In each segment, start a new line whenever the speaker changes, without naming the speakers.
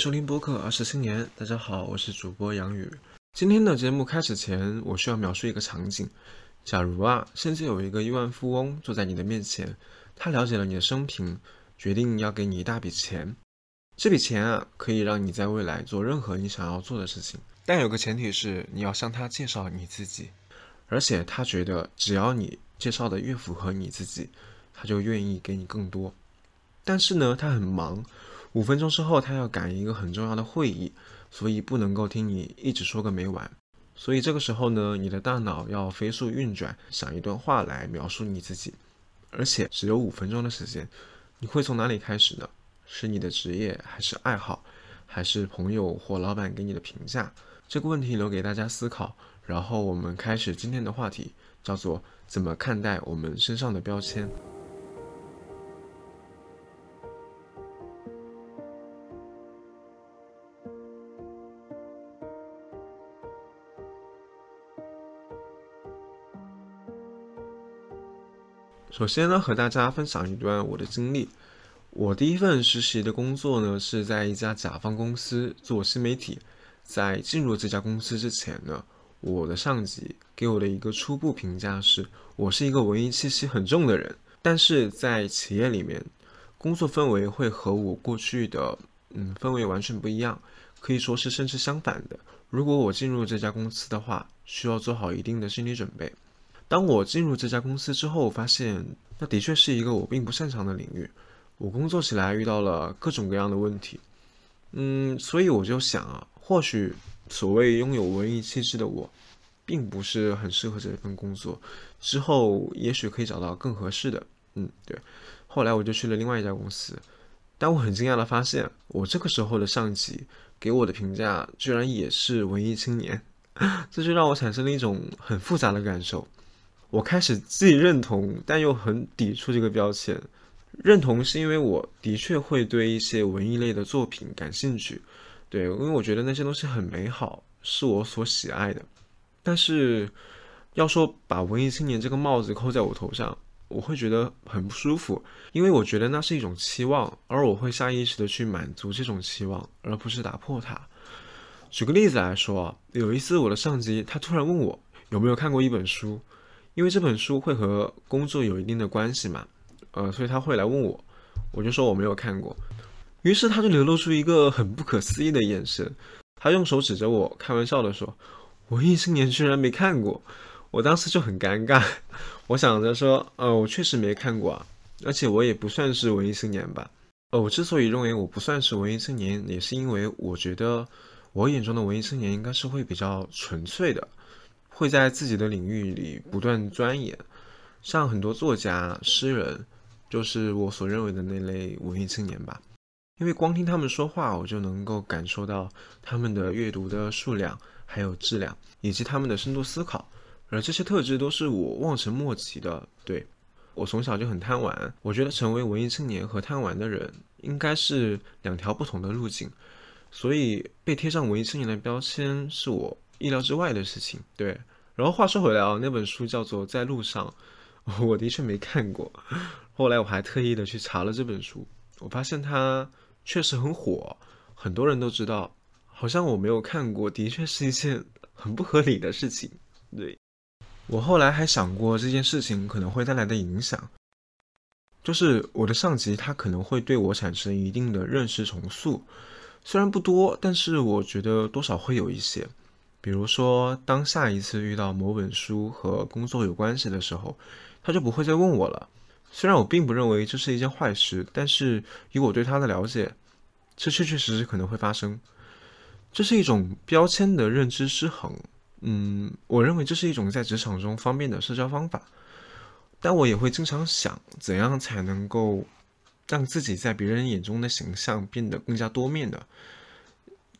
收听播客二十青年。大家好，我是主播杨宇。今天的节目开始前，我需要描述一个场景：假如啊，现在有一个亿万富翁坐在你的面前，他了解了你的生平，决定要给你一大笔钱。这笔钱啊，可以让你在未来做任何你想要做的事情。但有个前提是，你要向他介绍你自己，而且他觉得只要你介绍的越符合你自己，他就愿意给你更多。但是呢，他很忙。五分钟之后，他要赶一个很重要的会议，所以不能够听你一直说个没完。所以这个时候呢，你的大脑要飞速运转，想一段话来描述你自己，而且只有五分钟的时间。你会从哪里开始呢？是你的职业，还是爱好，还是朋友或老板给你的评价？这个问题留给大家思考。然后我们开始今天的话题，叫做怎么看待我们身上的标签。首先呢，和大家分享一段我的经历。我第一份实习的工作呢，是在一家甲方公司做新媒体。在进入这家公司之前呢，我的上级给我的一个初步评价是，我是一个文艺气息很重的人。但是在企业里面，工作氛围会和我过去的嗯氛围完全不一样，可以说是甚至相反的。如果我进入这家公司的话，需要做好一定的心理准备。当我进入这家公司之后，发现那的确是一个我并不擅长的领域。我工作起来遇到了各种各样的问题，嗯，所以我就想啊，或许所谓拥有文艺气质的我，并不是很适合这份工作。之后也许可以找到更合适的。嗯，对。后来我就去了另外一家公司，但我很惊讶的发现，我这个时候的上级给我的评价居然也是文艺青年，这就让我产生了一种很复杂的感受。我开始既认同，但又很抵触这个标签。认同是因为我的确会对一些文艺类的作品感兴趣，对，因为我觉得那些东西很美好，是我所喜爱的。但是，要说把文艺青年这个帽子扣在我头上，我会觉得很不舒服，因为我觉得那是一种期望，而我会下意识的去满足这种期望，而不是打破它。举个例子来说，有一次我的上级他突然问我有没有看过一本书。因为这本书会和工作有一定的关系嘛，呃，所以他会来问我，我就说我没有看过，于是他就流露出一个很不可思议的眼神，他用手指着我，开玩笑的说：“文艺青年居然没看过。”我当时就很尴尬，我想着说：“呃，我确实没看过啊，而且我也不算是文艺青年吧。”呃，我之所以认为我不算是文艺青年，也是因为我觉得我眼中的文艺青年应该是会比较纯粹的。会在自己的领域里不断钻研，像很多作家、诗人，就是我所认为的那类文艺青年吧。因为光听他们说话，我就能够感受到他们的阅读的数量，还有质量，以及他们的深度思考。而这些特质都是我望尘莫及的。对我从小就很贪玩，我觉得成为文艺青年和贪玩的人应该是两条不同的路径，所以被贴上文艺青年的标签是我意料之外的事情。对。然后话说回来啊，那本书叫做《在路上》，我的确没看过。后来我还特意的去查了这本书，我发现它确实很火，很多人都知道。好像我没有看过，的确是一件很不合理的事情。对我后来还想过这件事情可能会带来的影响，就是我的上级他可能会对我产生一定的认识重塑，虽然不多，但是我觉得多少会有一些。比如说，当下一次遇到某本书和工作有关系的时候，他就不会再问我了。虽然我并不认为这是一件坏事，但是以我对他的了解，这确确实实可能会发生。这是一种标签的认知失衡。嗯，我认为这是一种在职场中方便的社交方法，但我也会经常想，怎样才能够让自己在别人眼中的形象变得更加多面的。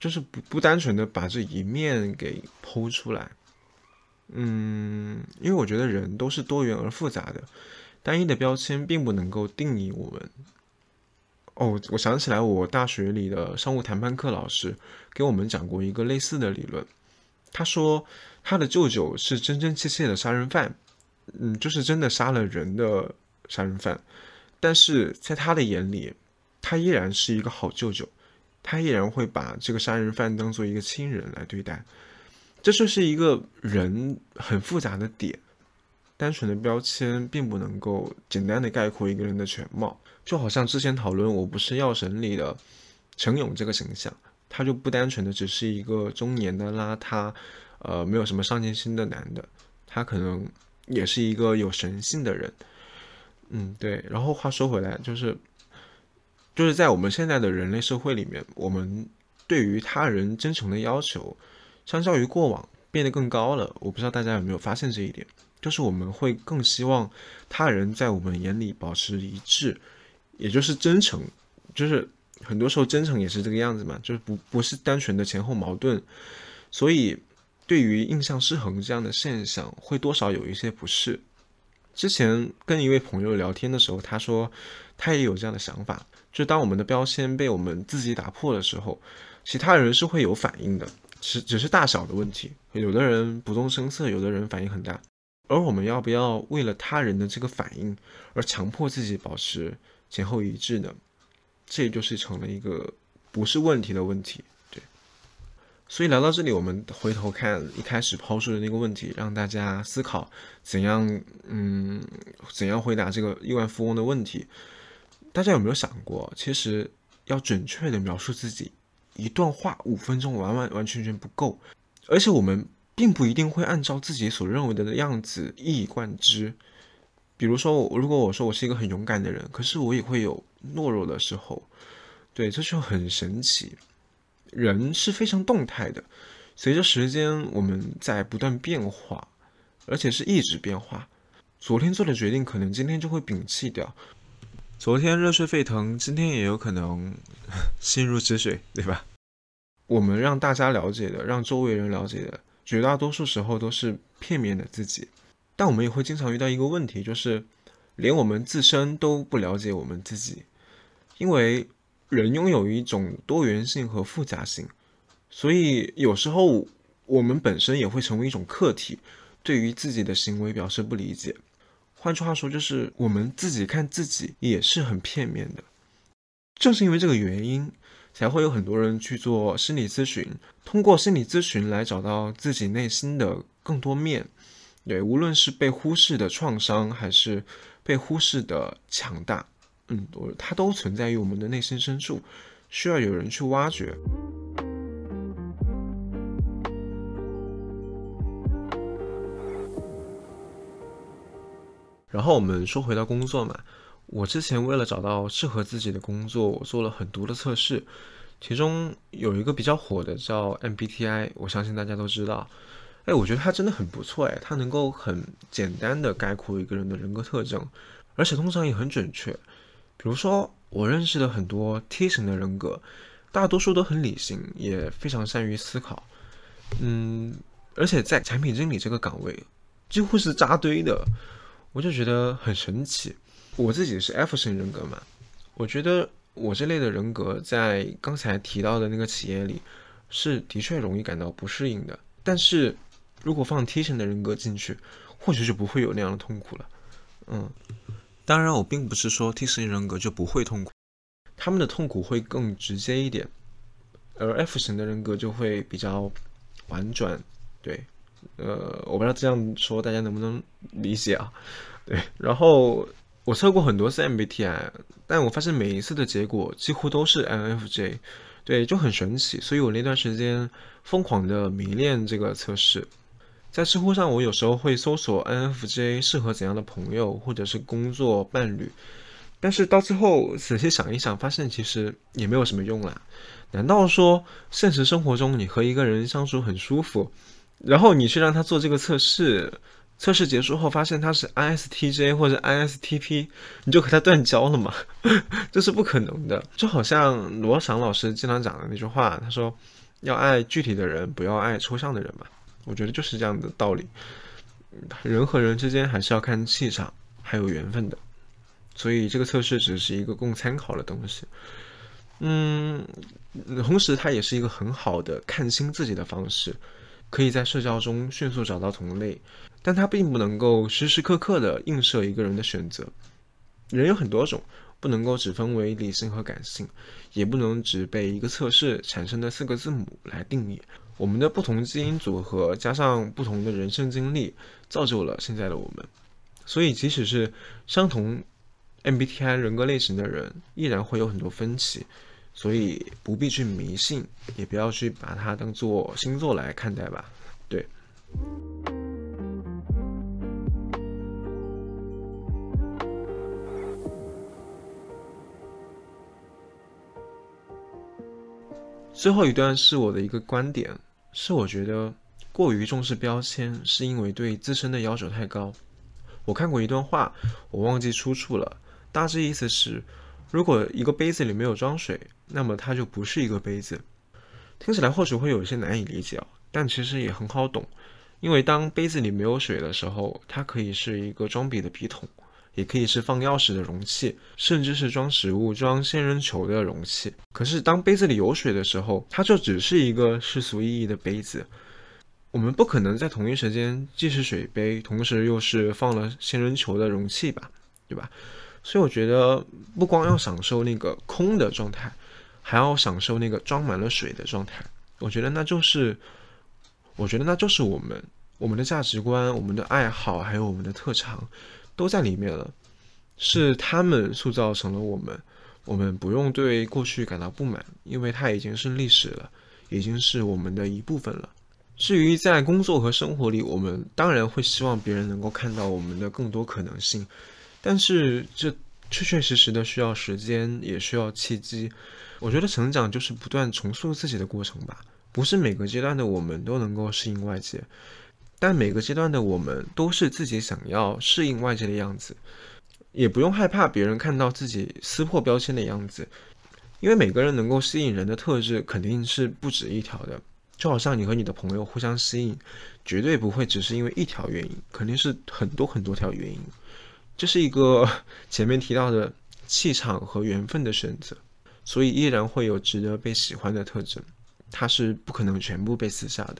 就是不不单纯的把这一面给剖出来，嗯，因为我觉得人都是多元而复杂的，单一的标签并不能够定义我们。哦，我想起来，我大学里的商务谈判课老师给我们讲过一个类似的理论。他说，他的舅舅是真真切切的杀人犯，嗯，就是真的杀了人的杀人犯，但是在他的眼里，他依然是一个好舅舅。他依然会把这个杀人犯当做一个亲人来对待。这就是一个人很复杂的点，单纯的标签并不能够简单的概括一个人的全貌。就好像之前讨论《我不是药神》里的程勇这个形象，他就不单纯的只是一个中年的邋遢，呃，没有什么上进心的男的，他可能也是一个有神性的人。嗯，对。然后话说回来，就是就是在我们现在的人类社会里面，我们对于他人真诚的要求。相较于过往变得更高了，我不知道大家有没有发现这一点，就是我们会更希望他人在我们眼里保持一致，也就是真诚，就是很多时候真诚也是这个样子嘛，就是不不是单纯的前后矛盾，所以对于印象失衡这样的现象，会多少有一些不适。之前跟一位朋友聊天的时候，他说他也有这样的想法，就当我们的标签被我们自己打破的时候，其他人是会有反应的。只只是大小的问题，有的人不动声色，有的人反应很大。而我们要不要为了他人的这个反应而强迫自己保持前后一致呢？这就是成了一个不是问题的问题。对，所以聊到这里，我们回头看一开始抛出的那个问题，让大家思考怎样，嗯，怎样回答这个亿万富翁的问题。大家有没有想过，其实要准确的描述自己？一段话五分钟完完完全全不够，而且我们并不一定会按照自己所认为的样子一以贯之。比如说，如果我说我是一个很勇敢的人，可是我也会有懦弱的时候，对，这就很神奇。人是非常动态的，随着时间我们在不断变化，而且是一直变化。昨天做的决定，可能今天就会摒弃掉。昨天热血沸腾，今天也有可能 心如止水，对吧？我们让大家了解的，让周围人了解的，绝大多数时候都是片面的自己。但我们也会经常遇到一个问题，就是连我们自身都不了解我们自己。因为人拥有一种多元性和复杂性，所以有时候我们本身也会成为一种客体，对于自己的行为表示不理解。换句话说，就是我们自己看自己也是很片面的。正是因为这个原因。才会有很多人去做心理咨询，通过心理咨询来找到自己内心的更多面。对，无论是被忽视的创伤，还是被忽视的强大，嗯，它都存在于我们的内心深处，需要有人去挖掘。然后我们说回到工作嘛。我之前为了找到适合自己的工作，我做了很多的测试，其中有一个比较火的叫 MBTI，我相信大家都知道。哎，我觉得它真的很不错，哎，它能够很简单的概括一个人的人格特征，而且通常也很准确。比如说，我认识的很多 T 型的人格，大多数都很理性，也非常善于思考。嗯，而且在产品经理这个岗位，几乎是扎堆的，我就觉得很神奇。我自己是 F 型人格嘛，我觉得我这类的人格在刚才提到的那个企业里是的确容易感到不适应的。但是如果放 T 型的人格进去，或许就不会有那样的痛苦了。嗯，当然我并不是说 T 型人格就不会痛苦，他们的痛苦会更直接一点，而 F 型的人格就会比较婉转。对，呃，我不知道这样说大家能不能理解啊？对，然后。我测过很多次 MBTI，但我发现每一次的结果几乎都是 INFJ，对，就很神奇。所以我那段时间疯狂的迷恋这个测试，在知乎上我有时候会搜索 INFJ 适合怎样的朋友或者是工作伴侣，但是到最后仔细想一想，发现其实也没有什么用啦。难道说现实生活中你和一个人相处很舒服，然后你去让他做这个测试？测试结束后发现他是 ISTJ 或者 ISTP，你就和他断交了吗？这是不可能的。就好像罗翔老师经常讲的那句话，他说要爱具体的人，不要爱抽象的人嘛。我觉得就是这样的道理。人和人之间还是要看气场，还有缘分的。所以这个测试只是一个供参考的东西。嗯，同时它也是一个很好的看清自己的方式，可以在社交中迅速找到同类。但它并不能够时时刻刻的映射一个人的选择。人有很多种，不能够只分为理性和感性，也不能只被一个测试产生的四个字母来定义。我们的不同基因组合加上不同的人生经历，造就了现在的我们。所以，即使是相同 MBTI 人格类型的人，依然会有很多分歧。所以，不必去迷信，也不要去把它当做星座来看待吧。对。最后一段是我的一个观点，是我觉得过于重视标签，是因为对自身的要求太高。我看过一段话，我忘记出处了，大致意思是：如果一个杯子里没有装水，那么它就不是一个杯子。听起来或许会有一些难以理解，但其实也很好懂，因为当杯子里没有水的时候，它可以是一个装笔的笔筒。也可以是放钥匙的容器，甚至是装食物、装仙人球的容器。可是，当杯子里有水的时候，它就只是一个世俗意义的杯子。我们不可能在同一时间既是水杯，同时又是放了仙人球的容器吧？对吧？所以，我觉得不光要享受那个空的状态，还要享受那个装满了水的状态。我觉得那就是，我觉得那就是我们我们的价值观、我们的爱好，还有我们的特长。都在里面了，是他们塑造成了我们，我们不用对过去感到不满，因为它已经是历史了，已经是我们的一部分了。至于在工作和生活里，我们当然会希望别人能够看到我们的更多可能性，但是这确确实实的需要时间，也需要契机。我觉得成长就是不断重塑自己的过程吧，不是每个阶段的我们都能够适应外界。但每个阶段的我们都是自己想要适应外界的样子，也不用害怕别人看到自己撕破标签的样子，因为每个人能够吸引人的特质肯定是不止一条的。就好像你和你的朋友互相吸引，绝对不会只是因为一条原因，肯定是很多很多条原因。这是一个 前面提到的气场和缘分的选择，所以依然会有值得被喜欢的特征，它是不可能全部被撕下的。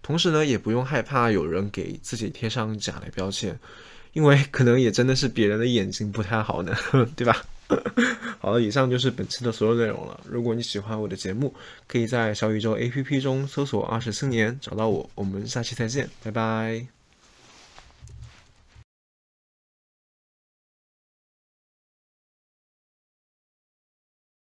同时呢，也不用害怕有人给自己贴上假的标签，因为可能也真的是别人的眼睛不太好呢，对吧？好了，以上就是本期的所有内容了。如果你喜欢我的节目，可以在小宇宙 APP 中搜索“二十四年”找到我。我们下期再见，拜拜。